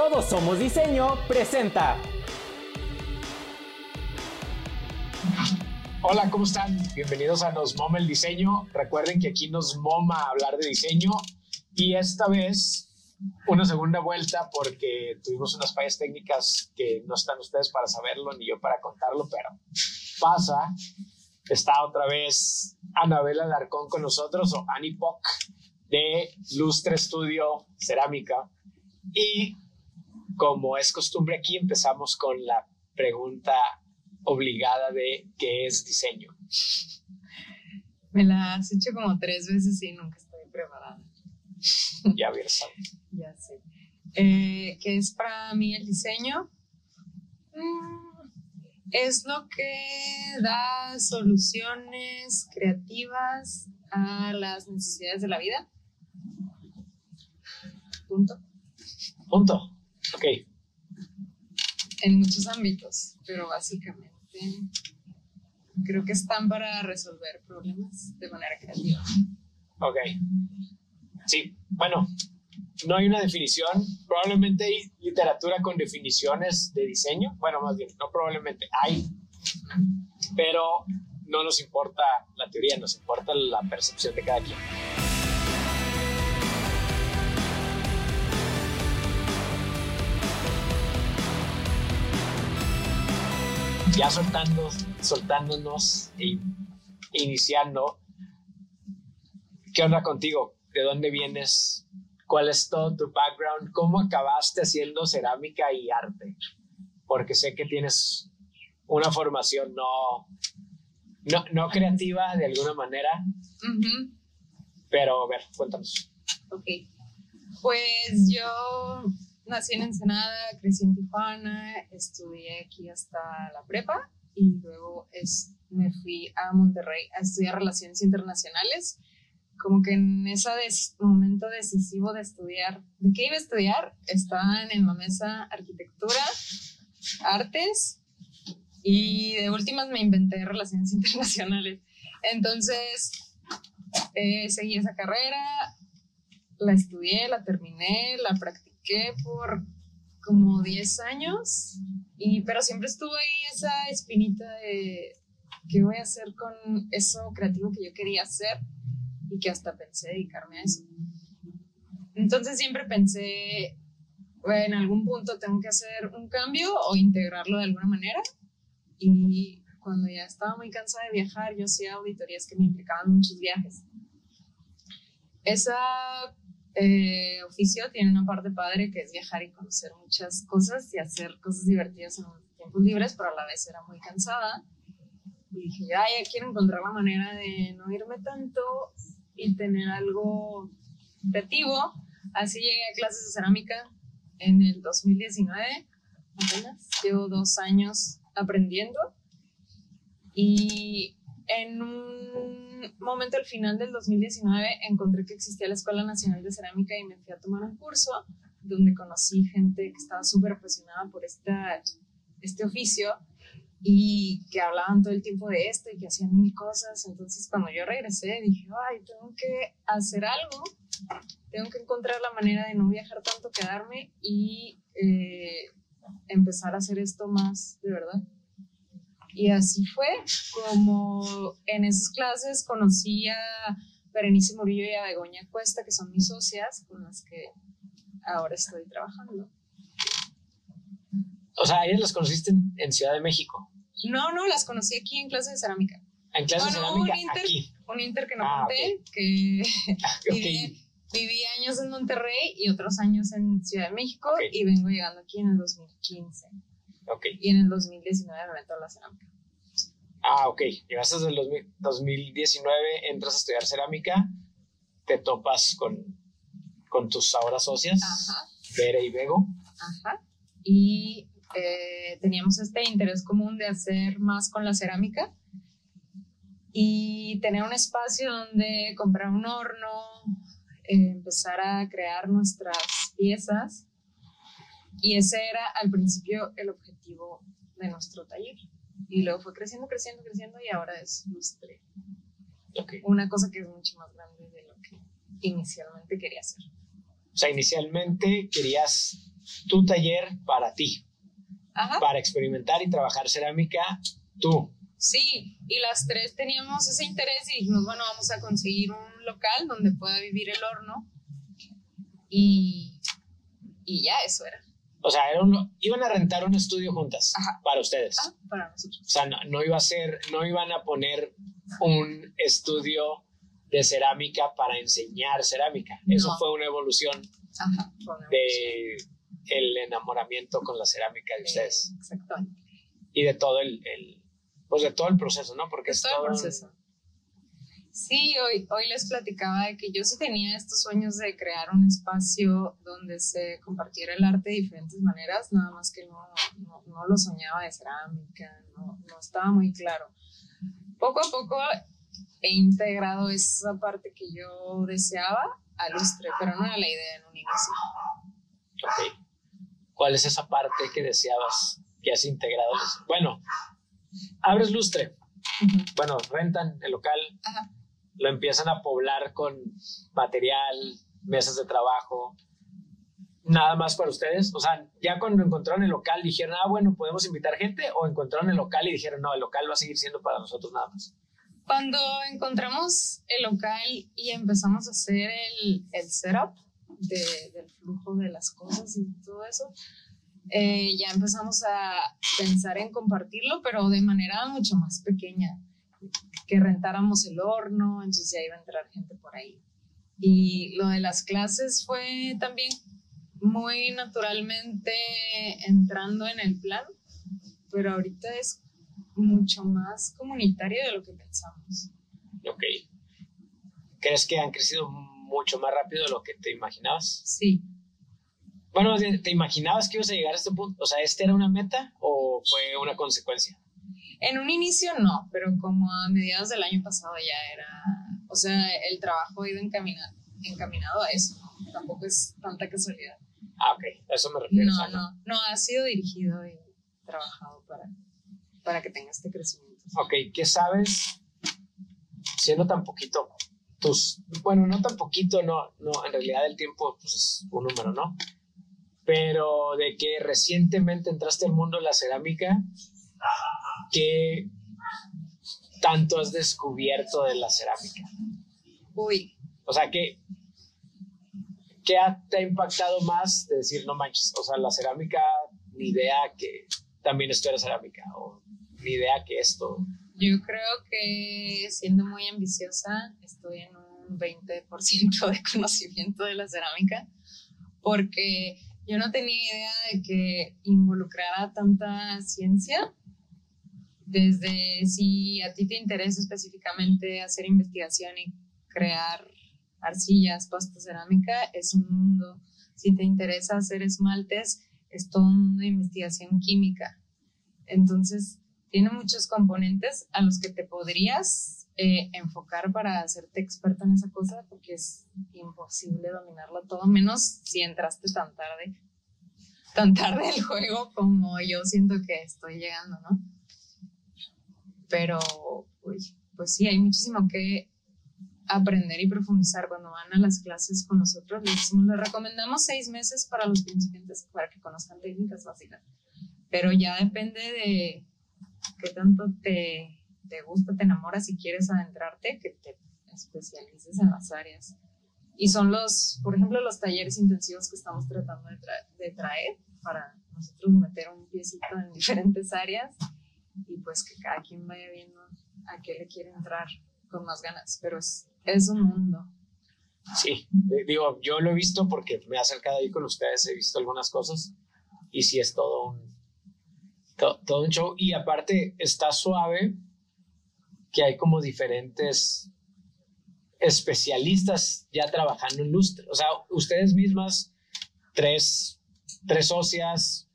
Todos Somos Diseño presenta. Hola, ¿cómo están? Bienvenidos a Nos Moma el Diseño. Recuerden que aquí nos moma hablar de diseño y esta vez una segunda vuelta porque tuvimos unas fallas técnicas que no están ustedes para saberlo ni yo para contarlo, pero pasa. Está otra vez Anabela Larcón con nosotros o Annie Poc de Lustre Estudio Cerámica. Y como es costumbre aquí, empezamos con la pregunta obligada de qué es diseño. Me la has hecho como tres veces y nunca estoy preparada. Ya verás. ya sé. Eh, ¿Qué es para mí el diseño? Mm, es lo que da soluciones creativas a las necesidades de la vida. Punto. Punto. Ok. En muchos ámbitos, pero básicamente creo que están para resolver problemas de manera creativa. Ok. Sí, bueno, no hay una definición. Probablemente hay literatura con definiciones de diseño. Bueno, más bien, no probablemente hay, pero no nos importa la teoría, nos importa la percepción de cada quien. Ya soltando, soltándonos e iniciando, ¿qué onda contigo? ¿De dónde vienes? ¿Cuál es todo tu background? ¿Cómo acabaste haciendo cerámica y arte? Porque sé que tienes una formación no, no, no creativa de alguna manera, pero a ver, cuéntanos. Ok. Pues yo nací en Ensenada, crecí en Tijuana, estudié aquí hasta la prepa y luego es- me fui a Monterrey a estudiar Relaciones Internacionales. Como que en ese des- momento decisivo de estudiar, ¿de qué iba a estudiar? Estaban en la mesa arquitectura, artes y de últimas me inventé Relaciones Internacionales. Entonces, eh, seguí esa carrera, la estudié, la terminé, la practiqué por como 10 años, y, pero siempre estuvo ahí esa espinita de qué voy a hacer con eso creativo que yo quería hacer y que hasta pensé dedicarme a eso. Entonces siempre pensé, bueno, en algún punto tengo que hacer un cambio o integrarlo de alguna manera. Y cuando ya estaba muy cansada de viajar, yo hacía auditorías que me implicaban muchos viajes. Esa eh, oficio tiene una parte padre que es viajar y conocer muchas cosas y hacer cosas divertidas en tiempos libres, pero a la vez era muy cansada. Y dije, ya, ya quiero encontrar la manera de no irme tanto y tener algo creativo. Así llegué a clases de cerámica en el 2019, apenas. Llevo dos años aprendiendo. Y en un momento al final del 2019 encontré que existía la Escuela Nacional de Cerámica y me fui a tomar un curso donde conocí gente que estaba súper apasionada por esta, este oficio y que hablaban todo el tiempo de esto y que hacían mil cosas. Entonces cuando yo regresé dije, ay, tengo que hacer algo, tengo que encontrar la manera de no viajar tanto, quedarme y eh, empezar a hacer esto más de verdad. Y así fue como en esas clases conocí a Berenice Murillo y a Begoña Cuesta, que son mis socias con las que ahora estoy trabajando. O sea, ellas las conociste en, en Ciudad de México, No, no, las conocí aquí en clase de cerámica. en clase de Bueno, cerámica un inter- aquí. Un inter que no Ah, conté, que Ok. viví, viví años en Monterrey y otros años en Ciudad de México y vengo llegando aquí en el 2015. Ok. Y en el 2019 me meto a la cerámica. Ah, ok. Llegaste desde el 2000 2019, entras a estudiar cerámica, te topas con, con tus ahora socias, Ajá. Bere y Bego. Ajá. Y eh, teníamos este interés común de hacer más con la cerámica y tener un espacio donde comprar un horno, eh, empezar a crear nuestras piezas. Y ese era al principio el objetivo de nuestro taller. Y luego fue creciendo, creciendo, creciendo y ahora es lustre. Ok. Una cosa que es mucho más grande de lo que inicialmente quería hacer. O sea, inicialmente querías tu taller para ti, Ajá. para experimentar y trabajar cerámica tú. Sí, y las tres teníamos ese interés y dijimos, bueno, vamos a conseguir un local donde pueda vivir el horno. Y, y ya, eso era. O sea, era un- iban a rentar un estudio juntas Ajá. para ustedes. Ah, para nosotros. O sea, no, no iba a ser, no iban a poner un estudio de cerámica para enseñar cerámica. Eso fue una evolución Ajá. de el enamoramiento con la cerámica de eh, ustedes Exactamente. y de todo el, el- pues de todo el proceso, ¿no? Porque es todo el todo un- proceso. Sí, hoy, hoy les platicaba de que yo sí tenía estos sueños de crear un espacio donde se compartiera el arte de diferentes maneras, nada más que no, no, no lo soñaba de cerámica, no, no estaba muy claro. Poco a poco he integrado esa parte que yo deseaba a Lustre, pero no era la idea en un inicio. Ok. ¿Cuál es esa parte que deseabas que has integrado? Bueno, abres lustre. Bueno, rentan el local, Ajá. Lo empiezan a poblar con material, mesas de trabajo. Nada más para ustedes. O sea, ya cuando encontraron el local dijeron, ah, bueno, podemos invitar gente, o encontraron el local y dijeron, no, el local va a seguir siendo para nosotros nada más. Cuando encontramos el local y empezamos a hacer el, el setup de- del flujo de las cosas y todo eso, eh, ya empezamos a pensar en compartirlo, pero de manera mucho más pequeña. Que rentáramos el horno, entonces ya iba a entrar gente por ahí. Y lo de las clases fue también muy naturalmente entrando en el plan, pero ahorita es mucho más comunitario de lo que pensamos. Ok. ¿Crees que han crecido mucho más rápido de lo que te imaginabas? Sí, Bueno, ¿te imaginabas que ibas a llegar a este punto? O sea, ¿este era una meta o fue una consecuencia? En un inicio no, pero como a mediados del año pasado ya era, o sea, el trabajo ha ido encaminado, encaminado a eso, ¿no? tampoco es tanta casualidad. Ah, ok, a eso me refiero. No, no, no, ha sido dirigido y trabajado para, para que tenga este crecimiento. Ok, ¿qué sabes siendo tan poquito? Tus, bueno, no tan poquito, no, no, en realidad el tiempo pues, es un número, ¿no? Pero de que recientemente entraste al mundo de la cerámica, ¿qué tanto has descubierto de la cerámica? Uy, O sea, ¿qué, qué ha- te ha impactado más de decir, no manches, o sea, la cerámica, ni idea que también esto era cerámica, o ni idea que esto... yo creo que siendo muy ambiciosa estoy en un 20% de conocimiento de la cerámica, porque yo no tenía idea de que involucrara tanta ciencia. Desde si a ti te interesa específicamente hacer investigación y crear arcillas, pasta cerámica, es un mundo. Si te interesa hacer esmaltes, es todo un mundo de investigación química. Entonces, tiene muchos componentes a los que te podrías eh, enfocar para hacerte experta en esa cosa, porque es imposible dominarlo todo, menos si entraste tan tarde, tan tarde el juego como yo siento que estoy llegando, ¿no? Pero, uy, pues sí, hay muchísimo que aprender y profundizar cuando van a las clases con nosotros. Les decimos, les recomendamos seis meses para los principiantes para que conozcan técnicas básicas, pero ya depende de qué tanto te, te gusta, te enamoras y quieres adentrarte, que te especialices en las áreas. Y son los, por ejemplo, los talleres intensivos que estamos tratando de, tra- de traer para nosotros meter un piecito en diferentes áreas y pues que cada quien vaya viendo a qué le quiere entrar con más ganas. Pero es, es un mundo. Sí, eh, digo, yo lo he visto porque me he acercado ahí con ustedes, he visto algunas cosas y sí es todo un, to- todo un show. Y aparte está suave que hay como diferentes especialistas ya trabajando en lustre. O sea, ustedes mismas, tres, tres socias,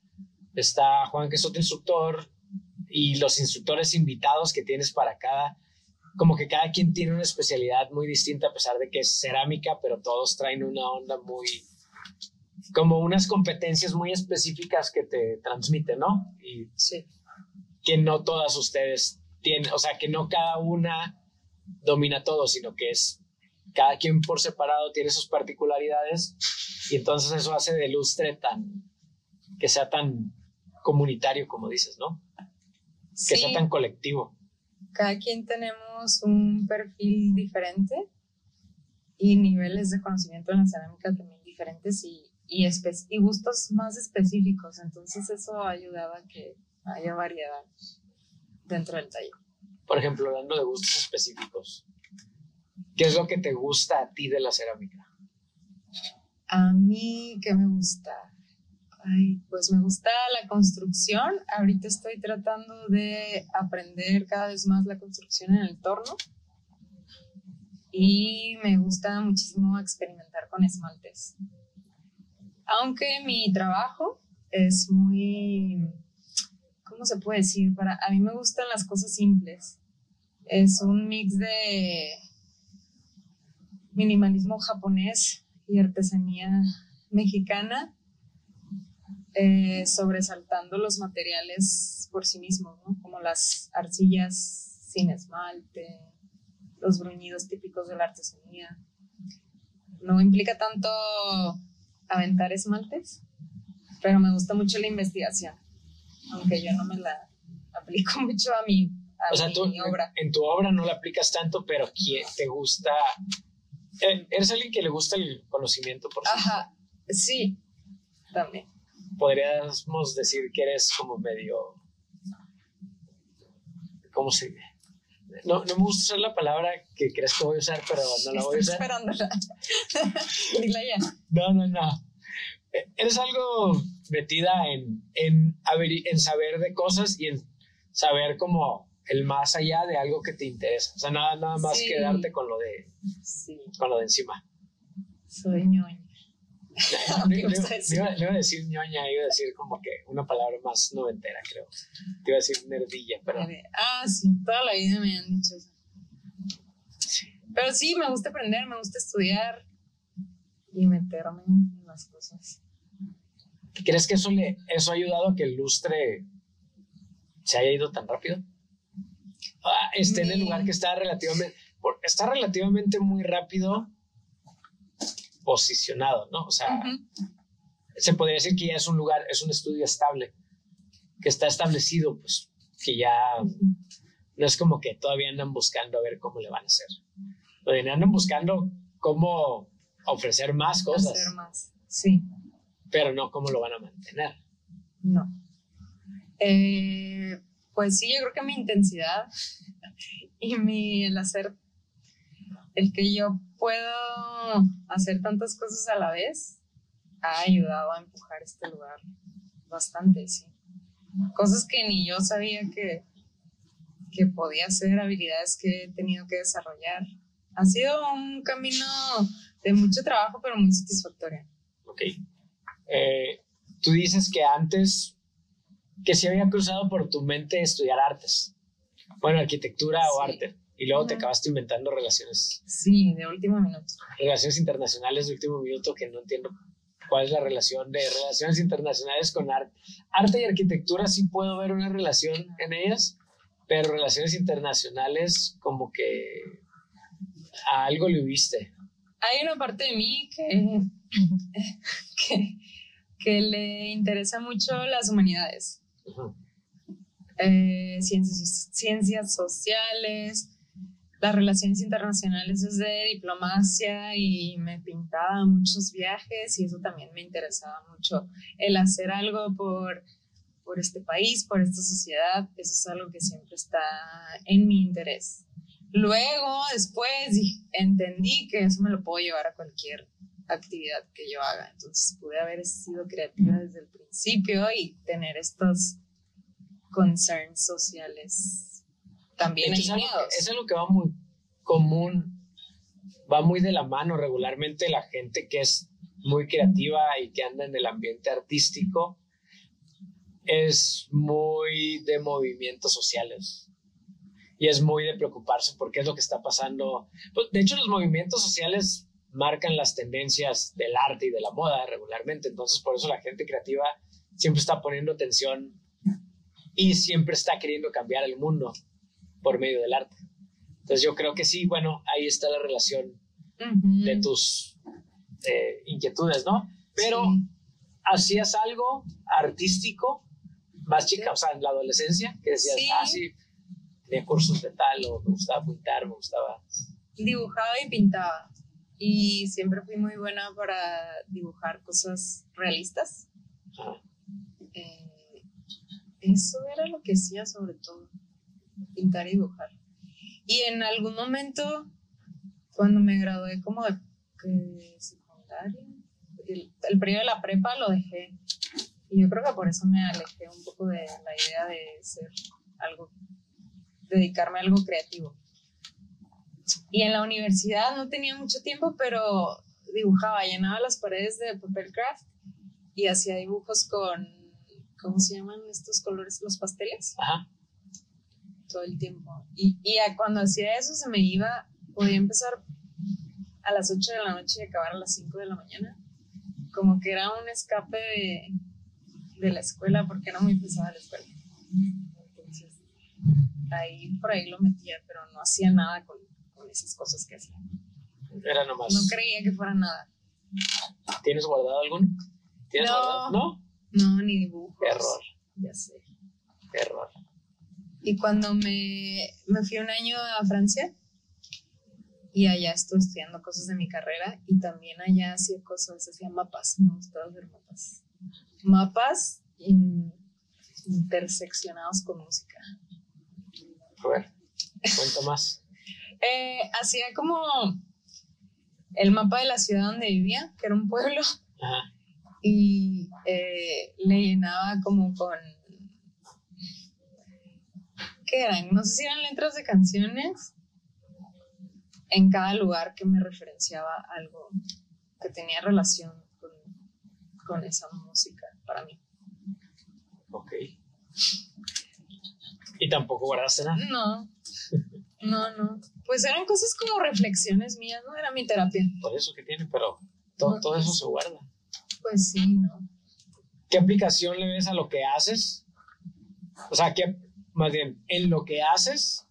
está Juan que es otro instructor y los instructores invitados que tienes para cada como que cada quien tiene una especialidad muy distinta a pesar de que es cerámica, pero todos traen una onda muy, como unas competencias muy específicas que te transmiten, ¿no? Y Sí. que no todas ustedes tienen, o sea, que no cada una domina todo, sino que es cada quien por separado tiene sus particularidades y entonces eso hace de lustre tan, que sea tan comunitario como dices, ¿no? Que sea tan colectivo. Cada quien tenemos un perfil diferente y niveles de conocimiento en la cerámica también diferentes y, y, y gustos más específicos. Entonces eso ayudaba a que haya variedad dentro del taller. Por ejemplo, hablando de gustos específicos, ¿qué es lo que te gusta a ti de la cerámica? A mí, ¿qué me gusta? Ay, pues me gusta la construcción. Ahorita estoy tratando de aprender cada vez más la construcción en el torno. Y me gusta muchísimo experimentar con esmaltes. Aunque mi trabajo es muy, ¿cómo se puede decir? Para, a mí me gustan las cosas simples. Es un mix de minimalismo japonés y artesanía mexicana eh, sobresaltando los materiales por sí mismos, como las arcillas sin esmalte, los bruñidos típicos de la artesanía. No implica tanto aventar esmaltes, pero me gusta mucho la investigación, aunque yo no me la aplico mucho a mi, obra. En tu obra no la aplicas tanto, pero ¿quién te gusta? Eh, ¿Eres alguien que le gusta el conocimiento por sí? Ajá, sí, también podríamos decir que eres como medio, ¿cómo se dice? No, no me gusta usar la palabra que crees que voy a usar, pero no la voy a usar. esperándola. Dila ya. No, no, no. Eh, eres algo metida en, en, en saber de cosas y en saber como el más allá de algo que te interesa. O sea, nada, nada más quedarte con lo de, con lo de encima. Soy ñoña. Le iba, a decir ñoña, iba a decir como que una palabra más noventera, creo. Te iba a decir nerdilla, pero. Ah, sí, toda la vida me han dicho eso. Pero sí, me gusta aprender, me gusta estudiar y meterme en las cosas. ¿Crees que eso, le, eso ha ayudado a que el lustre se haya ido tan rápido? Ah, esté en el lugar que está relativamente. Está relativamente muy rápido posicionado, ¿no? O sea, se podría decir que ya es un lugar, es un estudio estable, que está establecido, pues, que ya no es como que todavía andan buscando a ver cómo le van a hacer. Todavía andan buscando cómo ofrecer más cosas. Más, sí. Pero no cómo lo van a mantener. No. Eh, pues sí, yo creo que mi intensidad y mi el hacer el que yo puedo hacer tantas cosas a la vez ha ayudado a empujar este lugar bastante, sí. Cosas que ni yo sabía que, que podía hacer, habilidades que he tenido que desarrollar. Ha sido un camino de mucho trabajo, pero muy satisfactorio. Ok. Eh, tú dices que antes, que se había cruzado por tu mente estudiar artes. Bueno, arquitectura o arte. Y luego te acabaste inventando relaciones. Sí, de último minuto. Relaciones internacionales de último minuto que no entiendo cuál es la relación de relaciones internacionales con arte. Arte y arquitectura sí puedo ver una relación en ellas, pero relaciones internacionales como que a algo le viste. Hay una parte de mí que, que, que le interesa mucho las humanidades. Eh, ciencias, ciencias sociales, las relaciones internacionales desde diplomacia y me pintaba muchos viajes y eso también me interesaba mucho. El hacer algo por, por este país, por esta sociedad, eso es algo que siempre está en mi interés. Luego, después, entendí que eso me lo puedo llevar a cualquier actividad que yo haga. Entonces pude haber sido creativa desde el principio y tener estos concerns sociales también es algo, es algo que va muy común, va muy de la mano regularmente la gente que es muy creativa y que anda en el ambiente artístico. Es muy de movimientos sociales. Y es muy de preocuparse por qué es lo que está pasando. Pues, de hecho, los movimientos sociales marcan las tendencias del arte y de la moda regularmente, entonces por eso la gente creativa siempre está poniendo atención y siempre está queriendo cambiar el mundo por medio del arte. Entonces yo creo que sí, bueno, ahí está la relación de tus eh, inquietudes, ¿no? Pero ¿hacías algo artístico más chica, o sea, en la adolescencia? Que decías, Sí. ah, sí, tenía cursos de tal, o me gustaba pintar, me gustaba. Dibujaba y pintaba. Y siempre fui muy buena para dibujar cosas realistas. Ah, Eh, eso era lo que hacía sobre todo, pintar y dibujar. Y en algún momento, cuando me gradué como de secundaria, el, el periodo de la prepa lo dejé. Y yo creo que por eso me alejé un poco de la idea de ser algo, dedicarme a algo creativo. Y en la universidad no tenía mucho tiempo, pero dibujaba, llenaba las paredes de papel craft y hacía dibujos con, ¿cómo se llaman estos colores? Los pasteles, Ajá. Todo el tiempo. Y, y a- cuando hacía eso se me iba, podía empezar a las 8 de la noche y acabar a las 5 de la mañana. Como que era un escape de, de la escuela, porque era muy pesada la escuela. Entonces, ahí por ahí lo metía, pero no hacía nada con, con esas cosas que hacía. Era nomás. No creía que fuera nada. ¿Tienes guardado alguno? ¿Tienes No. guardado? No. No, ni dibujos. Error, Ya sé. error. Y cuando me, me fui un año a Francia, y allá estuve estudiando cosas de mi carrera, y también allá hacía cosas, hacía mapas, me gustaba hacer mapas. Mapas in- interseccionados con música. A ver, cuenta más. Eh, hacía como el mapa de la ciudad donde vivía, que era un pueblo, Ajá. y eh, le llenaba como con... ¿Qué eran? No sé si eran letras de canciones en cada lugar que me referenciaba algo que tenía relación con, con esa música para mí. Ok. Y tampoco guardaste nada. No, no, no. Pues eran cosas como reflexiones mías, no era mi terapia. Por eso que tiene, pero todo, todo eso se guarda. Pues sí, no. ¿Qué aplicación le ves a lo que haces? O sea, que más bien, en lo que haces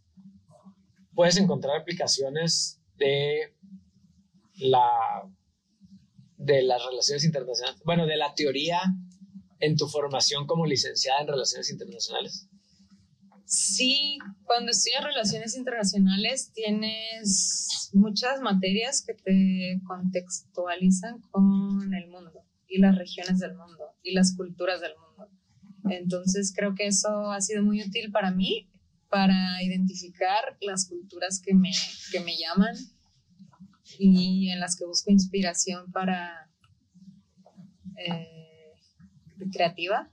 puedes encontrar aplicaciones de la de las relaciones internacionales. Bueno, de la teoría en tu formación como licenciada en relaciones internacionales. Sí, cuando estudias relaciones internacionales tienes muchas materias que te contextualizan con el mundo y las regiones del mundo y las culturas del mundo. Entonces creo que eso ha sido muy útil para mí para identificar las culturas que me, que me llaman y en las que busco inspiración para eh, creativa.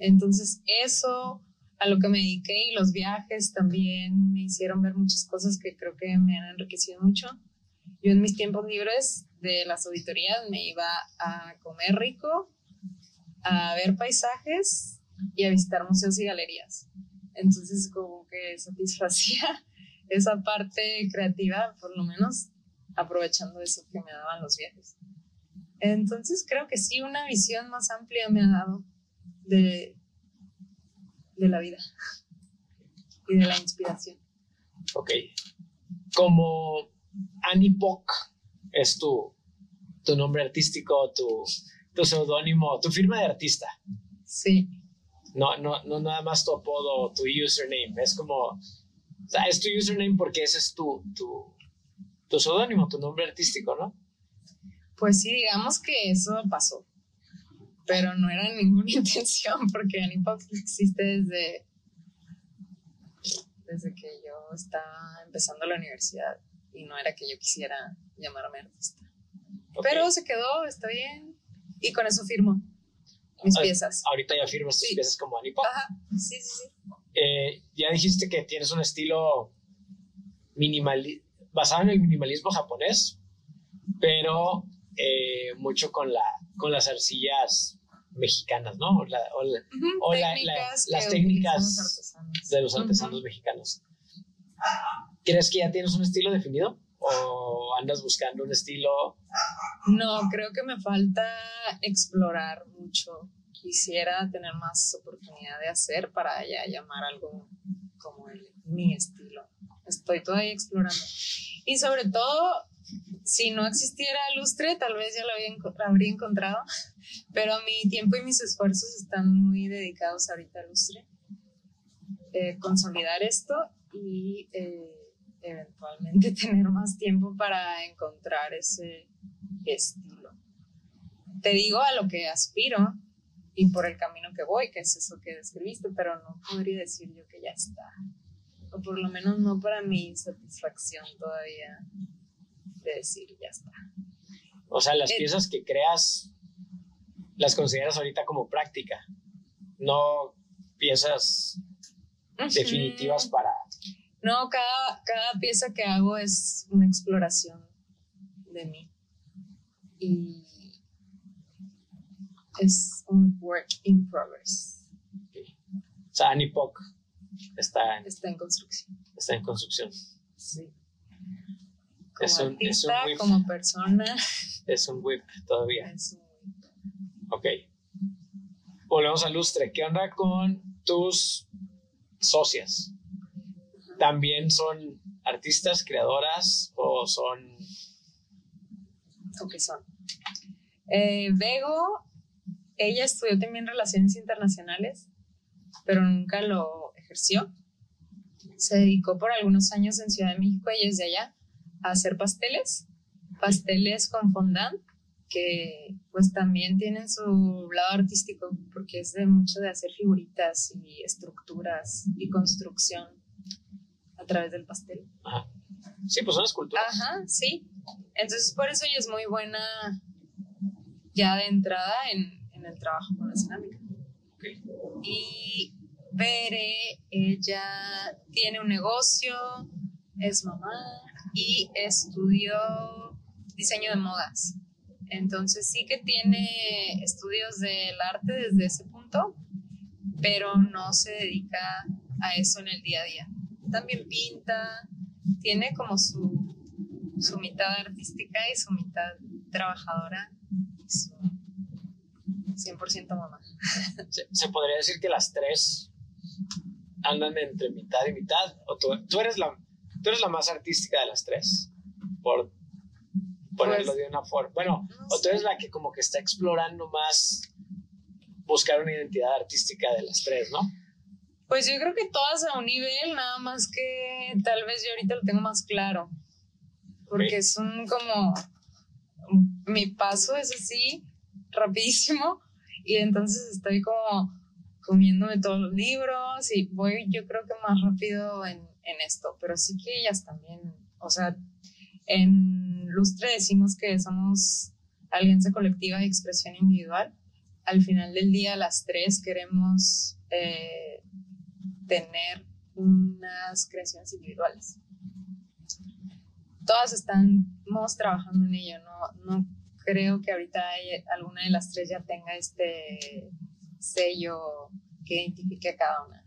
Entonces eso a lo que me dediqué y los viajes también me hicieron ver muchas cosas que creo que me han enriquecido mucho. Yo en mis tiempos libres de las auditorías me iba a comer rico, a ver paisajes y a visitar museos y galerías. Entonces como que satisfacía esa parte creativa, por lo menos aprovechando eso que me daban los viajes. Entonces creo que sí, una visión más amplia me ha dado de, de la vida y de la inspiración. Ok. Como Annie Pock es tu, tu nombre artístico, tu, tu seudónimo, tu firma de artista. Sí, No, no, no nada más tu apodo, tu username. Es como, o sea, es tu username porque ese es tu, tu, tu seudónimo, tu nombre artístico, ¿no? pues sí, digamos que eso pasó, pero no era ninguna intención porque Anipox existe desde, desde que yo estaba empezando la universidad y no era que yo quisiera llamarme artista. Ok. Pero se quedó, está bien, y con eso firmo mis Ah, piezas. Ahorita ya firmas tus Sí. piezas como Pock. Ajá, sí, sí, sí. Eh, ya dijiste que tienes un estilo minimal, basado en el minimalismo japonés, pero eh, mucho con, la, con las arcillas mexicanas, ¿no? O la- o la- Ujú, O la- la- técnicas las técnicas los de los artesanos mexicanos. ¿Crees que ya tienes un estilo definido? ¿O andas buscando un estilo? No, creo que me falta explorar mucho. Quisiera tener más oportunidad de hacer para ya llamar algo como el, mi estilo. Estoy todavía explorando. Y sobre todo, si no existiera lustre, tal vez ya lo habría encontrado, pero mi tiempo y mis esfuerzos están muy dedicados ahorita a lustre. Eh, consolidar esto y eh, eventualmente tener más tiempo para encontrar ese estilo. Te digo a lo que aspiro y por el camino que voy, que es eso que describiste, pero no podría decir yo que ya está. O por lo menos no para mi satisfacción todavía de decir ya está. O sea, las Eh, piezas que creas las consideras ahorita como práctica, no piezas definitivas para... No, cada, cada pieza que hago es una exploración de mí. Y es un work in progress. O sea, Annie Poc está en, Está en construcción. está en construcción. Sí. Como Es un- es un artista, whip. como persona, Es un whip todavía. es un Ok. Volvemos al lustre. ¿Qué onda con tus socias? ¿También son artistas, creadoras o son... ¿O qué son? Eh, ella estudió también Relaciones Internacionales, pero nunca lo ejerció. Se dedicó por algunos años en Ciudad de México, ella es de allá, a hacer pasteles, pasteles con fondant, que pues también tienen su lado artístico, porque es de mucho de hacer figuritas y estructuras y construcción a través del pastel. Ajá. Sí, pues son esculturas. Ajá, sí. Entonces, por eso ella es muy buena ya de entrada en, en el trabajo con la cerámica. Y Bere, ella tiene un negocio, es mamá y estudió diseño de modas. Entonces sí que tiene estudios del arte desde ese punto, pero no se dedica a eso en el día a día. También pinta, tiene como su, su mitad artística y su mitad trabajadora y su 100% mamá. Se, se podría decir que las tres andan entre mitad y mitad. O tú, tú eres, la, tú eres la más artística de las tres, por ponerlo Pues- de una forma. Bueno, No o tú eres la que como que está explorando más buscar una identidad artística de las tres, ¿no? Pues yo creo que todas a un nivel, nada más que tal vez yo ahorita lo tengo más claro. Porque es un como. Mi paso es así, rapidísimo, y entonces estoy como comiéndome todos los libros y voy, yo creo que más rápido en, en esto. Pero sí que ellas también, o sea, en Lustre decimos que somos alianza colectiva de expresión individual. Al final del día, las tres queremos eh, tener unas creaciones individuales. Todas estamos trabajando en ello, no, no creo que ahorita hay- alguna de las tres ya tenga este sello que identifique a cada una.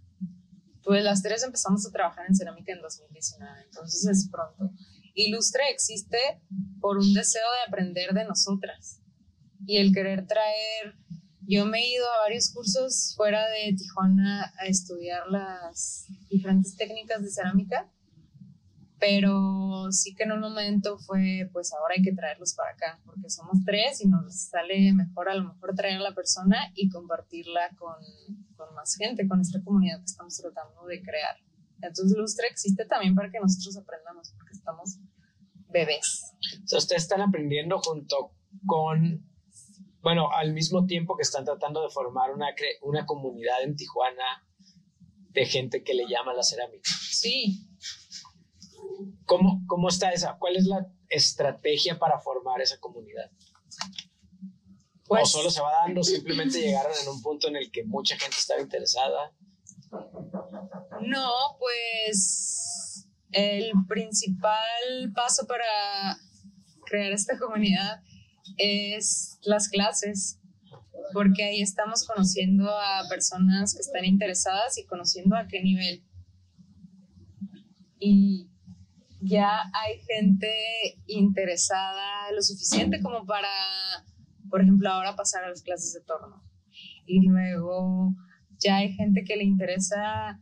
Pues las tres empezamos a trabajar en cerámica en 2019, entonces es pronto. Ilustre existe por un deseo de aprender de nosotras y el querer traer yo me he ido a varios cursos fuera de Tijuana a estudiar las diferentes técnicas de cerámica, pero sí que en un momento fue, pues ahora hay que traerlos para acá, porque somos tres y nos sale mejor a lo mejor traer a la persona y compartirla con, con más gente, con esta comunidad que estamos tratando de crear. Entonces Lustre existe también para que nosotros aprendamos, porque estamos bebés. O sea, ustedes están aprendiendo junto con, bueno, al mismo tiempo que están tratando de formar una, cre- una comunidad en Tijuana de gente que le llama la cerámica. Sí, ¿Cómo, ¿Cómo está esa? ¿Cuál es la estrategia para formar esa comunidad? pues... ¿O solo se va dando, simplemente llegaron en un punto en el que mucha gente estaba interesada? No, pues el principal paso para crear esta comunidad es las clases, porque ahí estamos conociendo a personas que están interesadas y conociendo a qué nivel. Y ya hay gente interesada lo suficiente como para, por ejemplo, ahora pasar a las clases de torno. Y luego ya hay gente que le interesa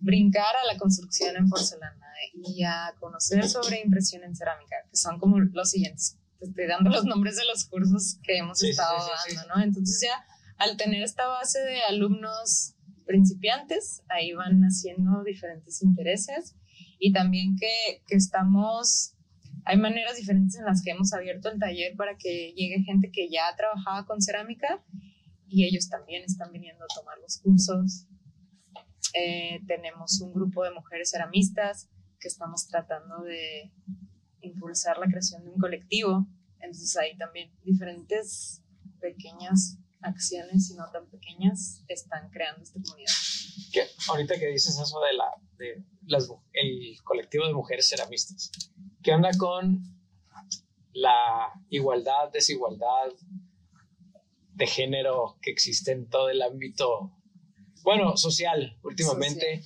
brincar a la construcción en porcelana y a conocer sobre impresión en cerámica, que son como los siguientes. Te estoy dando los nombres de los cursos que hemos estado dando, ¿no? Entonces ya al tener esta base de alumnos principiantes, ahí van haciendo diferentes intereses y también que, que estamos, hay maneras diferentes en las que hemos abierto el taller para que llegue gente que ya trabajaba con cerámica y ellos también están viniendo a tomar los cursos. Eh, tenemos un grupo de mujeres ceramistas que estamos tratando de impulsar la creación de un colectivo. Entonces hay también diferentes pequeñas acciones y no tan pequeñas están creando esta comunidad. ¿Qué? Ahorita que dices eso de, la, de las, el colectivo de mujeres ceramistas, ¿qué onda con la igualdad, desigualdad de género que existe en todo el ámbito, bueno, social últimamente?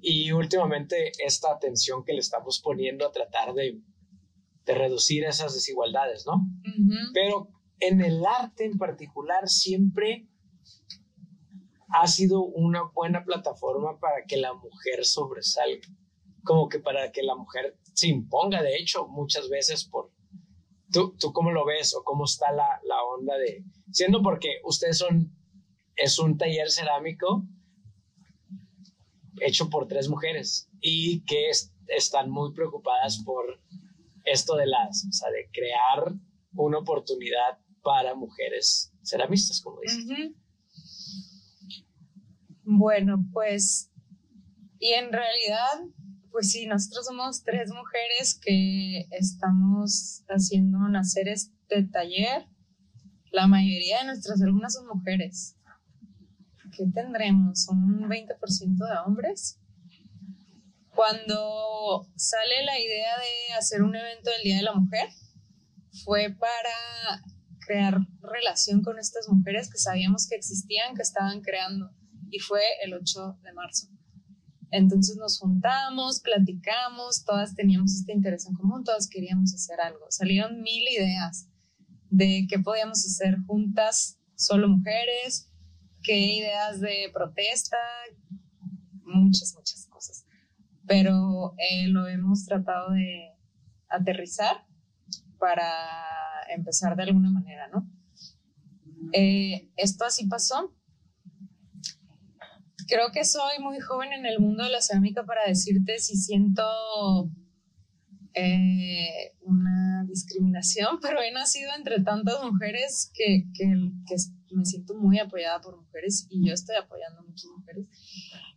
Y últimamente esta atención que le estamos poniendo a tratar de, de reducir esas desigualdades, ¿no? Pero en el arte en particular siempre ha sido una buena plataforma para que la mujer sobresalga, como que para que la mujer se imponga, de hecho, muchas veces por... ¿Tú, tú cómo lo ves o cómo está la, la onda de... Siendo porque ustedes son... Es un taller cerámico hecho por tres mujeres y que están muy preocupadas por esto de las, o sea, de crear una oportunidad para mujeres ceramistas, como dices. Bueno, pues, y en realidad, pues sí, nosotros somos tres mujeres que estamos haciendo nacer este taller. La mayoría de nuestras alumnas son mujeres. ¿Qué tendremos? ¿Un 20% de hombres? Cuando sale la idea de hacer un evento del Día de la Mujer, fue para crear relación con estas mujeres que sabíamos que existían, que estaban creando. Y fue el 8 de marzo. Entonces nos juntamos, platicamos, todas teníamos este interés en común, todas queríamos hacer algo. Salieron mil ideas de qué podíamos hacer juntas, solo mujeres, qué ideas de protesta, muchas, muchas. Pero eh, lo hemos tratado de aterrizar para empezar de alguna manera, ¿no? Eh, esto así pasó. Creo que soy muy joven en el mundo de la cerámica para decirte si siento eh, una discriminación, pero he nacido entre tantas mujeres que, que, que, me siento muy apoyada por mujeres y yo estoy apoyando a muchas mujeres.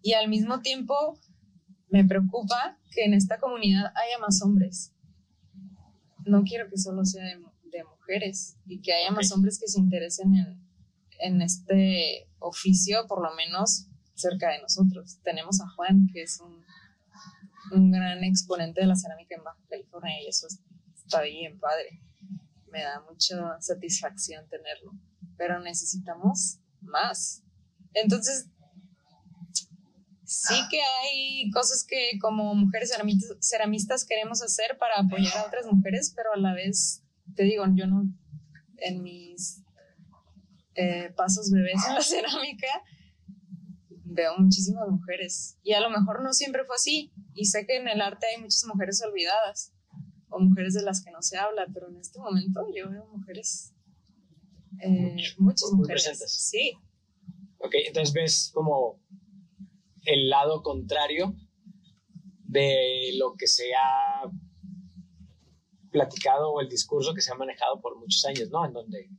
Y al mismo tiempo me preocupa que en esta comunidad haya más hombres. No quiero que solo sea de, mujeres y que haya más hombres que se interesen en, en este oficio, por lo menos cerca de nosotros. Tenemos a Juan, que es un, un gran exponente de la cerámica en Baja California y eso está bien padre. Me da mucha satisfacción tenerlo, pero necesitamos más. Entonces, sí que hay cosas que como mujeres ceramistas queremos hacer para apoyar a otras mujeres, pero a la vez te digo, yo no, en mis eh, pasos bebés en la cerámica, veo muchísimas mujeres. Y a lo mejor no siempre fue así. Y sé que en el arte hay muchas mujeres olvidadas o mujeres de las que no se habla, pero en este momento yo veo mujeres, eh, muchas mujeres. Sí. Ok, entonces ves como el lado contrario de lo que se ha platicado o el discurso que se ha manejado por muchos años, ¿no? En donde...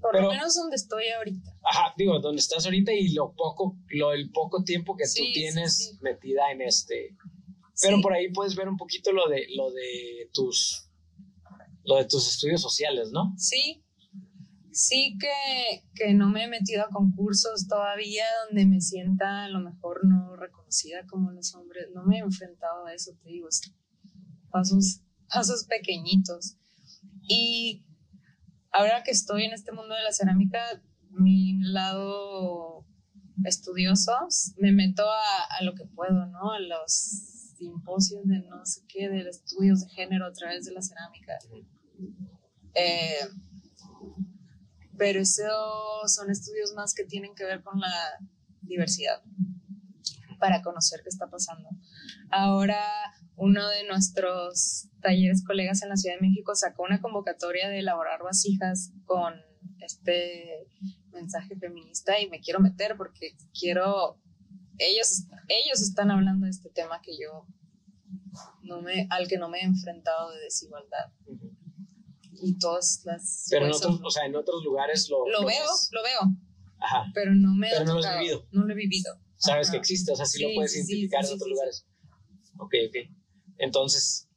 Por lo menos donde estoy ahorita. Ajá, digo, donde estás ahorita y lo poco, lo, el poco tiempo que tú tienes metida en este... Pero por ahí puedes ver un poquito lo de, lo de tus... Lo de tus estudios sociales, ¿no? Sí, sí que, que, no me he metido a concursos todavía donde me sienta a lo mejor no reconocida como los hombres. No me he enfrentado a eso, te digo. Pasos pasos pequeñitos. Y ahora que estoy en este mundo de la cerámica, mi lado estudioso, me meto a, lo que puedo, ¿no? A los simposios de no sé qué, de estudios de género a través de la cerámica. Eh, pero esos son estudios más que tienen que ver con la diversidad. para conocer qué está pasando. Ahora, uno de nuestros talleres colegas en la Ciudad de México sacó una convocatoria de elaborar vasijas con este mensaje feminista y me quiero meter porque quiero, ellos, ellos están hablando de este tema que yo no me, al que no me he enfrentado de desigualdad. Y todas las... Pero en otros, o sea, en otros lugares lo... Lo, lo veo, ves. lo veo, Ajá. pero no me Pero no lo has tocado, vivido. No lo he vivido. Sabes que Ajá. existe, o sea, sí, lo Sí, puedes sí, identificar sí, en otros lugares. Ok, ok. Entonces,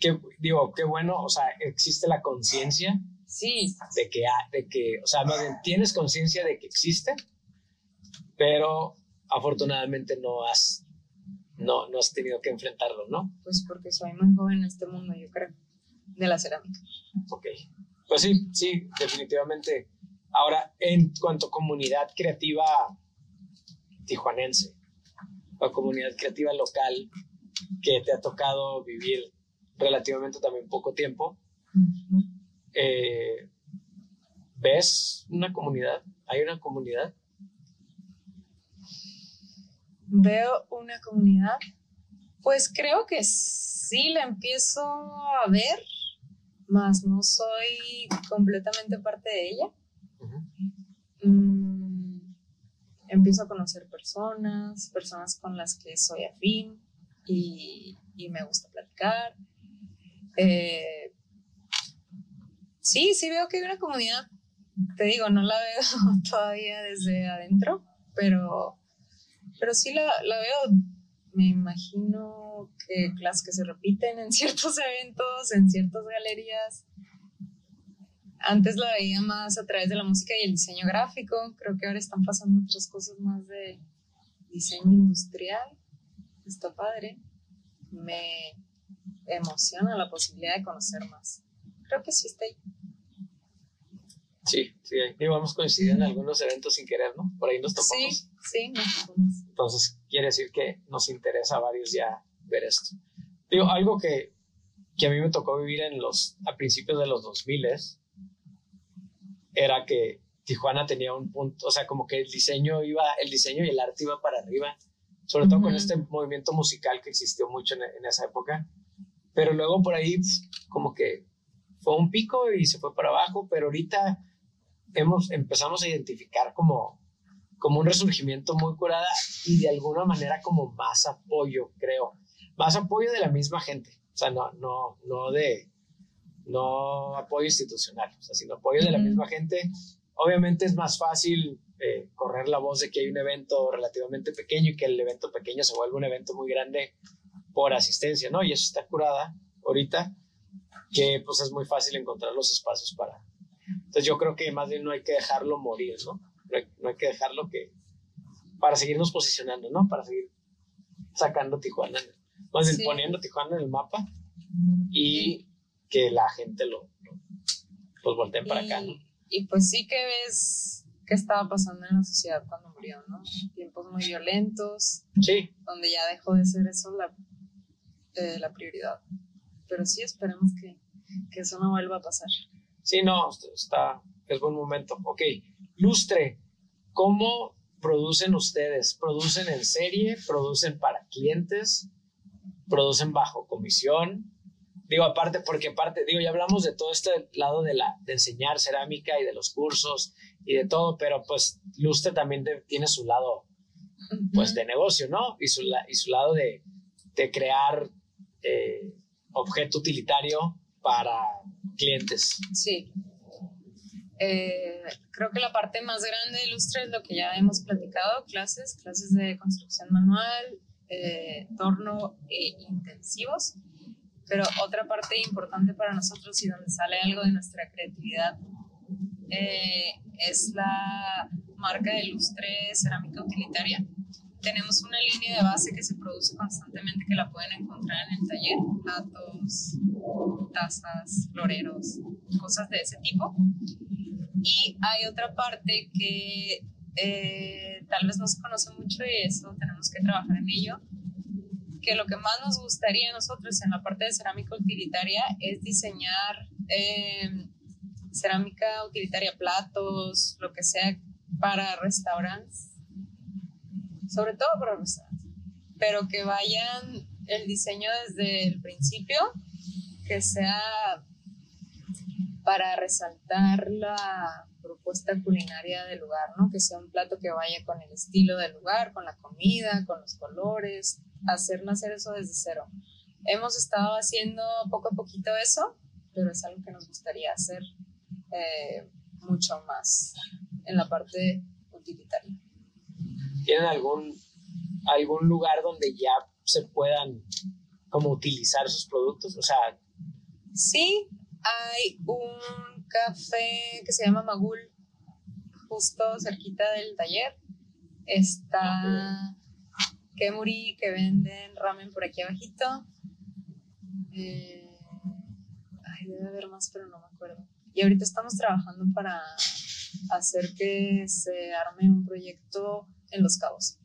qué, digo, qué bueno, o sea, existe la conciencia Sí, de que, de que, o sea, más bien tienes conciencia de que existe, pero afortunadamente no has, no, no has tenido que enfrentarlo, ¿no? pues porque soy muy joven en este mundo, yo creo, de la cerámica. Ok. Pues sí, sí, definitivamente. Ahora, en cuanto a comunidad creativa tijuanense, o comunidad creativa local, que te ha tocado vivir relativamente también poco tiempo, eh, ¿ves una comunidad? ¿Hay una comunidad? Veo una comunidad, pues creo que sí la empiezo a ver, mas no soy completamente parte de ella. Mm, empiezo a conocer personas, personas con las que soy afín y, y me gusta platicar. Eh, sí, sí veo que hay una comunidad. Te digo, no la veo todavía desde adentro, pero, pero sí la, la veo. Me imagino que las que se repiten en ciertos eventos, en ciertas galerías. Antes la veía más a través de la música y el diseño gráfico. Creo que ahora están pasando otras cosas más de diseño industrial. Está padre. Me emociona la posibilidad de conocer más. Creo que sí está ahí. Sí, sí, ahí vamos a coincidir en algunos eventos sin querer, ¿no? Por ahí nos topamos. Sí, sí, no topamos. Entonces, quiere decir que nos interesa a varios ya ver esto. Digo, algo que, que a mí me tocó vivir en los, a principios de los 2000 era que Tijuana tenía un punto, o sea, como que el diseño iba, el diseño y el arte iba para arriba, sobre todo con Ujú. este movimiento musical que existió mucho en, en esa época. Pero luego por ahí, como que fue un pico y se fue para abajo, pero ahorita hemos, empezamos a identificar como, como un resurgimiento muy curada y de alguna manera como más apoyo, creo. Más apoyo de la misma gente. O sea, no, no, no de, no apoyo institucional, o sea, sino apoyo de la misma gente. Obviamente es más fácil eh, correr la voz de que hay un evento relativamente pequeño y que el evento pequeño se vuelve un evento muy grande por asistencia, ¿no? Y eso está curada ahorita, que pues es muy fácil encontrar los espacios para. Entonces yo creo que más bien no hay que dejarlo morir, ¿no? No hay, no hay que dejarlo que... para seguirnos posicionando, ¿no? Para seguir sacando Tijuana, más bien Sí. poniendo Tijuana en el mapa y que la gente lo, lo pues volteen para acá, ¿no? Y, y pues sí que ves qué estaba pasando en la sociedad cuando murió, ¿no? Tiempos muy violentos, Sí, donde ya dejó de ser eso la, eh, la prioridad. Pero sí esperemos que, que eso no vuelva a pasar. Sí, no, está, es buen momento. Ok, lustre, ¿cómo producen ustedes? ¿Producen en serie? ¿Producen para clientes? ¿Producen bajo comisión? Digo, aparte, porque aparte, digo, ya hablamos de todo este lado de, la, de enseñar cerámica y de los cursos y de todo, pero pues Lustre también de- tiene su lado, pues, de negocio, ¿no? Y su, y su lado de, de crear eh, objeto utilitario para clientes. Sí. Eh, creo que la parte más grande de Lustre es lo que ya hemos platicado, clases, clases de construcción manual, eh, torno e intensivos. Pero otra parte importante para nosotros y donde sale algo de nuestra creatividad eh, es la marca de lustre cerámica utilitaria. Tenemos una línea de base que se produce constantemente que la pueden encontrar en el taller, platos, tazas, floreros, cosas de ese tipo. Y hay otra parte que eh, tal vez no se conoce mucho y eso tenemos que trabajar en ello, que lo que más nos gustaría a nosotros en la parte de cerámica utilitaria es diseñar eh, cerámica utilitaria, platos, lo que sea para restaurantes, sobre todo pero que vayan el diseño desde el principio, que sea para resaltar la propuesta culinaria del lugar, ¿no? Que sea un plato que vaya con el estilo del lugar, con la comida, con los colores, hacer nacer eso desde cero. Hemos estado haciendo poco a poquito eso, pero es algo que nos gustaría hacer eh, mucho más en la parte utilitaria. ¿Tienen algún, algún lugar donde ya se puedan como utilizar sus productos? O sea... Sí, hay un café que se llama Magul, justo cerquita del taller. Está Kemuri, que venden ramen por aquí abajito. Eh, ay, debe haber más, pero no me acuerdo. Y ahorita estamos trabajando para hacer que se arme un proyecto en Los Cabos.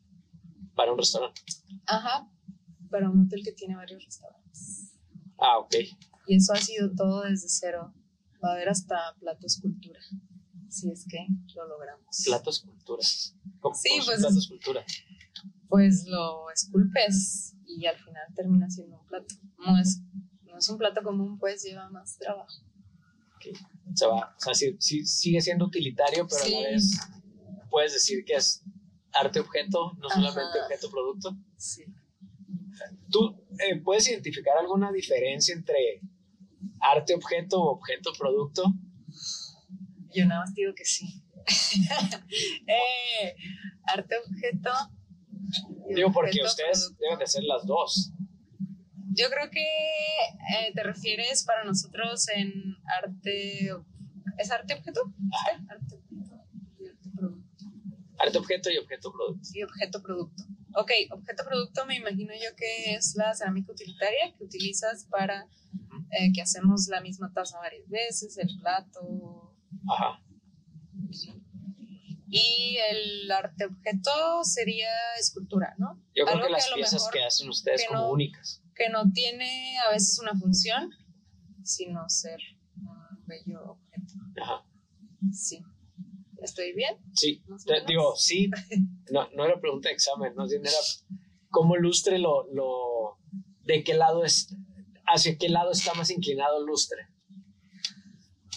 Para un restaurante. Ajá, para un hotel que tiene varios restaurantes. Ah, ok. Y eso ha sido todo desde cero. Va a haber hasta plato escultura, si es que lo logramos. Plato escultura. ¿Cómo, Sí, cómo pues- plato escultura? Pues lo esculpes y al final termina siendo un plato. No es, no es un plato común, pues lleva más trabajo. Se va. O sea, sí, sí sigue siendo utilitario, pero a la Sí. vez puedes decir que es arte-objeto, no Ajá. solamente objeto-producto. Sí. ¿Tú eh, puedes identificar alguna diferencia entre arte-objeto o objeto-producto? Yo nada más digo que sí. Eh, arte objeto. y Digo, porque objeto ustedes producto. deben de hacer las dos. Yo creo que eh, te refieres para nosotros en arte. ¿Es arte objeto? Arte objeto y arte producto. Arte-objeto y objeto-producto. Y objeto producto. Ok, objeto producto me imagino yo que es la cerámica utilitaria que utilizas para eh, que hacemos la misma taza varias veces, el plato. Ajá. Y el arte objeto sería escultura, ¿no? Yo creo Algo que las lo piezas que hacen ustedes que como no- únicas. que no tiene a veces una función, sino ser un bello objeto. Ajá. Sí. ¿Estoy bien? Sí, te- digo, sí, no, no era pregunta de examen, no era cómo lustre lo, lo, de qué lado es, hacia qué lado está más inclinado lustre.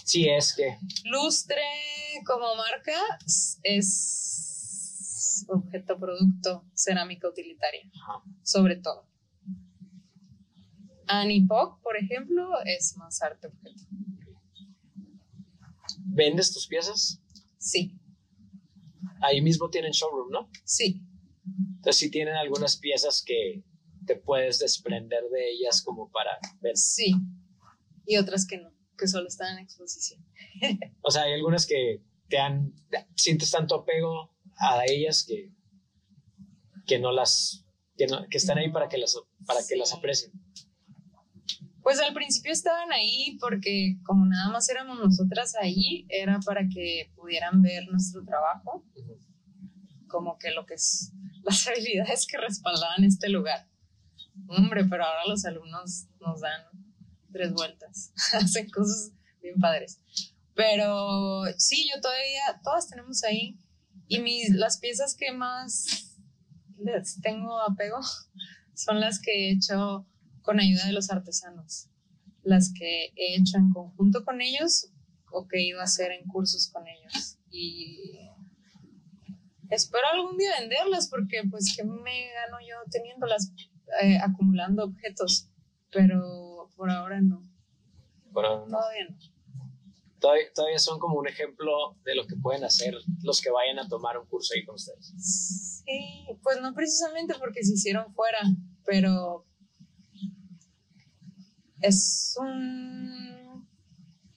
Sí, es que, Lustre como marca es objeto producto cerámica utilitaria, Ajá. sobre todo. Anipoc, por ejemplo, es más arte objeto. ¿vendes tus piezas? Sí, Ahí mismo tienen showroom, ¿no? sí, Entonces sí tienen algunas piezas que te puedes desprender de ellas como para ver. sí. Y otras que no, que solo están en exposición. O sea, hay algunas que te han, sientes tanto apego a ellas que, que no las, que, no- que están ahí para que las, para que las aprecien. Pues al principio estaban ahí porque como nada más éramos nosotras ahí, era para que pudieran ver nuestro trabajo, como que lo que es las habilidades que respaldaban este lugar. Hombre, pero ahora los alumnos nos dan tres vueltas, hacen cosas bien padres. Pero sí, yo todavía, todas tenemos ahí. Y mis, las piezas que más les tengo apego son las que he hecho con ayuda de los artesanos, las que he hecho en conjunto con ellos o que he ido a hacer en cursos con ellos. Y espero algún día venderlas porque pues que me gano yo teniéndolas, eh, acumulando objetos, pero por ahora no, Bueno, no. todavía no. todavía, todavía son como un ejemplo de lo que pueden hacer los que vayan a tomar un curso ahí con ustedes. Sí, pues no precisamente porque se hicieron fuera, pero es un...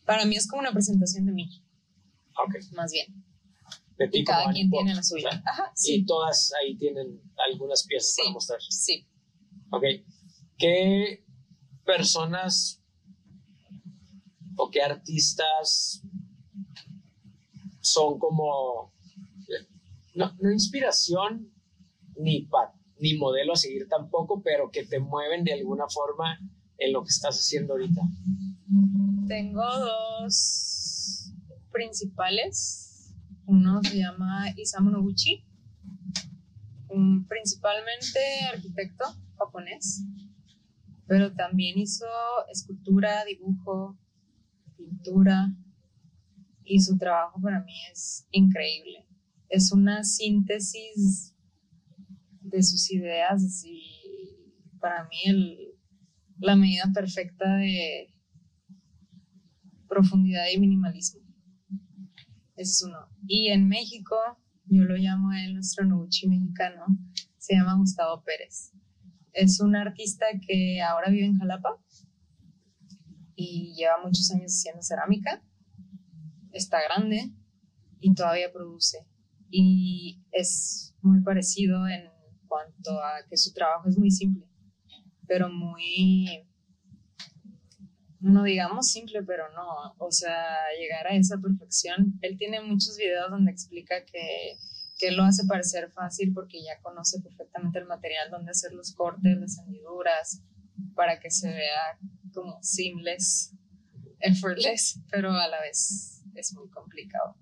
Para mí es como una presentación de mí, Ok. más bien. De ti Y cada quien tiene la suya. o sea, Ajá, Y todas ahí tienen algunas piezas Sí. para mostrar. sí. Ok. ¿Qué personas o qué artistas son como, no, no inspiración ni, pa- ni modelo a seguir tampoco, pero que te mueven de alguna forma en lo que estás haciendo ahorita? Tengo dos principales. Uno se llama Isamu Noguchi. principalmente arquitecto japonés, pero también hizo escultura, dibujo, pintura, y su trabajo para mí es increíble. Es una síntesis de sus ideas y para mí el, la medida perfecta de profundidad y minimalismo. es uno. Y en México, yo lo llamo a él nuestro Noguchi mexicano, se llama Gustavo Pérez. Es un artista que ahora vive en Jalapa y lleva muchos años haciendo cerámica. Está grande y todavía produce. Y es muy parecido en cuanto a que su trabajo es muy simple, pero muy no digamos simple, pero no, o sea, llegar a esa perfección. Él tiene muchos videos donde explica que, que lo hace parecer fácil porque ya conoce perfectamente el material, donde hacer los cortes, las hendiduras, para que se vea como seamless, effortless, pero a la vez es muy complicado.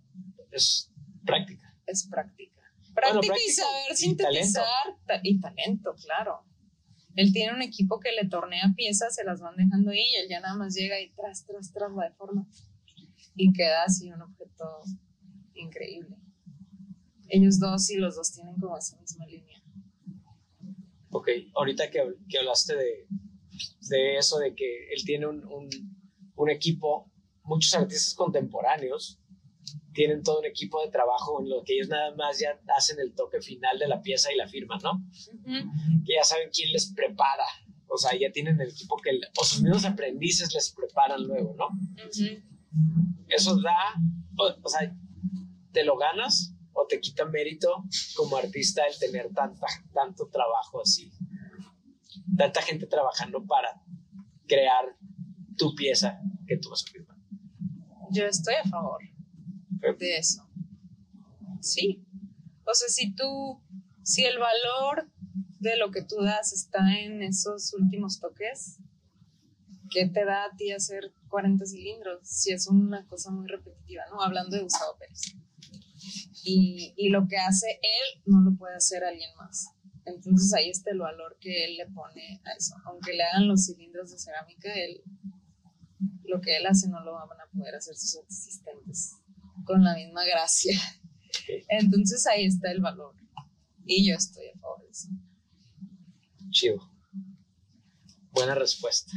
Es práctica. Es práctica. Práctica, y saber sintetizar y talento, claro. Él tiene un equipo que le tornea piezas, se las van dejando ahí y él ya nada más llega y tras, tras, tras la deforma. Y queda así un objeto increíble. Ellos dos y los dos tienen como esa misma línea. Ok, ahorita que, que hablaste de, de, eso, de que él tiene un, un, un equipo, muchos artistas contemporáneos tienen todo un equipo de trabajo en lo que ellos nada más ya hacen el toque final de la pieza y la firma, ¿no? Que ya saben quién les prepara. O sea, ya tienen el equipo que, o sus mismos aprendices les preparan luego, ¿no? Eso da, o, sea, te lo ganas o te quita mérito como artista el tener tanta, tanto trabajo así. Tanta gente trabajando para crear tu pieza que tú vas a firmar. Yo estoy a favor de eso. Sí. O sea, si tú, si el valor de lo que tú das está en esos últimos toques, ¿qué te da a ti hacer 40 cilindros? Si es una cosa muy repetitiva, ¿no? Hablando de Gustavo Pérez. Y, y lo que hace él no lo puede hacer alguien más. Entonces ahí está el valor que él le pone a eso. Aunque le hagan los cilindros de cerámica, él, lo que él hace no lo van a poder hacer sus asistentes con la misma gracia. Entonces ahí está el valor. Y yo estoy a favor de eso. Chido. Buena respuesta.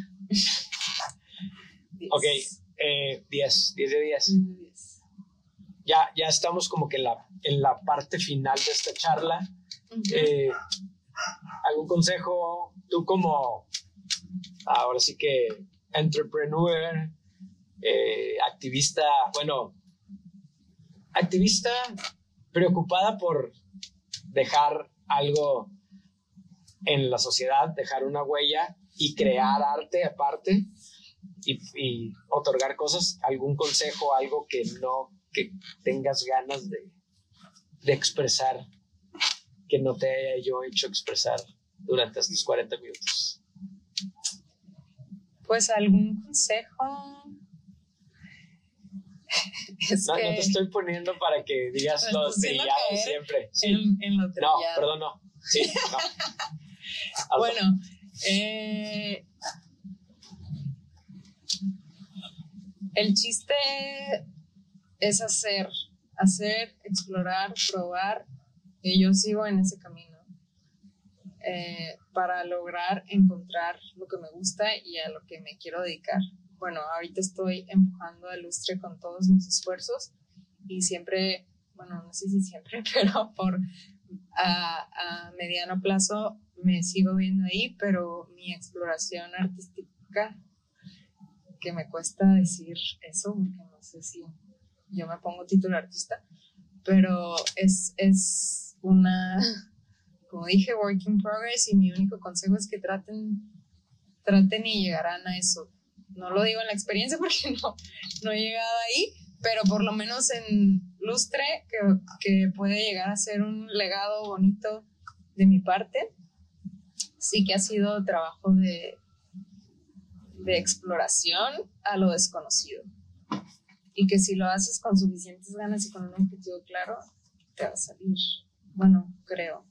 Ok, 10, eh, 10 de 10. Ya, ya estamos como que en la, en la parte final de esta charla. Eh, ¿Algún consejo? Tú como, ahora sí que, entrepreneur, eh, activista, bueno, activista preocupada por dejar algo en la sociedad, dejar una huella y crear arte aparte y, otorgar cosas, algún consejo, algo que no, que tengas ganas de, de expresar, que no te haya yo hecho expresar durante estos 40 minutos. Pues algún consejo no, no te estoy poniendo para que digas lo trillado siempre. En, lo No, perdón, no. Sí, bueno, eh, el chiste es hacer, hacer, explorar, probar, y yo sigo en ese camino eh, para lograr encontrar lo que me gusta y a lo que me quiero dedicar bueno, ahorita estoy empujando a lustre con todos mis esfuerzos y siempre, bueno, no sé si siempre, pero por a, mediano plazo me sigo viendo ahí, pero mi exploración artística, que me cuesta decir eso, porque no sé si yo me pongo título artista, pero es, es una, como dije, work in progress y mi único consejo es que traten, traten y llegarán a eso, no lo digo en la experiencia porque no, no he llegado ahí, pero por lo menos en lustre, que, que puede llegar a ser un legado bonito de mi parte, sí que ha sido trabajo de, de exploración a lo desconocido. Y que si lo haces con suficientes ganas y con un objetivo claro, te va a salir. Bueno, creo.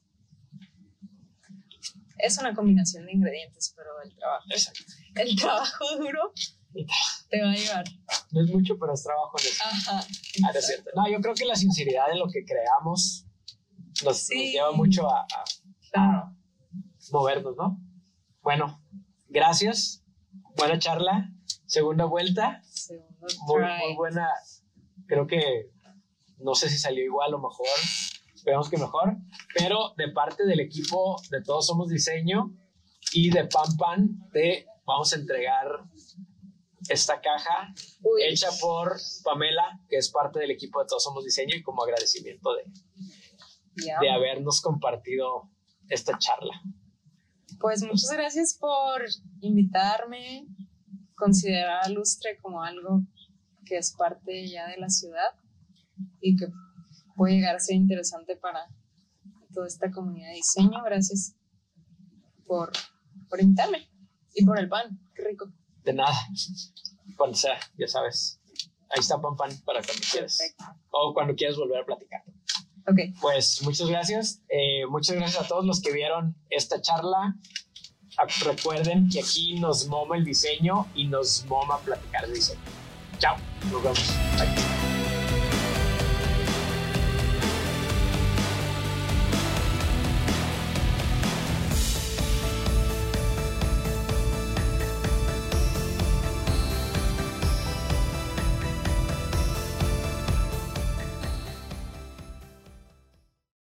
Es una combinación de ingredientes, pero el trabajo, Exacto. el trabajo duro te va a llevar. No es mucho, pero es trabajo. Ajá. Ah, no es cierto. No, yo creo que la sinceridad en lo que creamos nos, nos Sí. lleva mucho a, a Claro. movernos, ¿no? Bueno, gracias. Buena charla. Segunda vuelta. Segundo Muy, muy buena. Creo que no sé si salió igual o mejor. Esperemos que mejor. Pero de parte del equipo de Todos Somos Diseño y de Pan Pan, te vamos a entregar esta caja Uy, hecha por Pamela, que es parte del equipo de Todos Somos Diseño y como agradecimiento de, de habernos compartido esta charla. Pues muchas gracias por invitarme, considerar a Lustre como algo que es parte ya de la ciudad y que puede llegar a ser interesante para toda esta comunidad de diseño. Gracias por, por invitarme y por el pan, qué rico. De nada. Cuando sea, ya sabes. Ahí está Pan Pan para cuando quieras. Perfecto. O cuando quieras volver a platicar. Ok, Pues muchas gracias. Eh, muchas gracias a todos los que vieron esta charla. Ah, Recuerden que aquí nos moma el diseño y nos moma platicar de diseño. Chao. Nos vemos. Bye.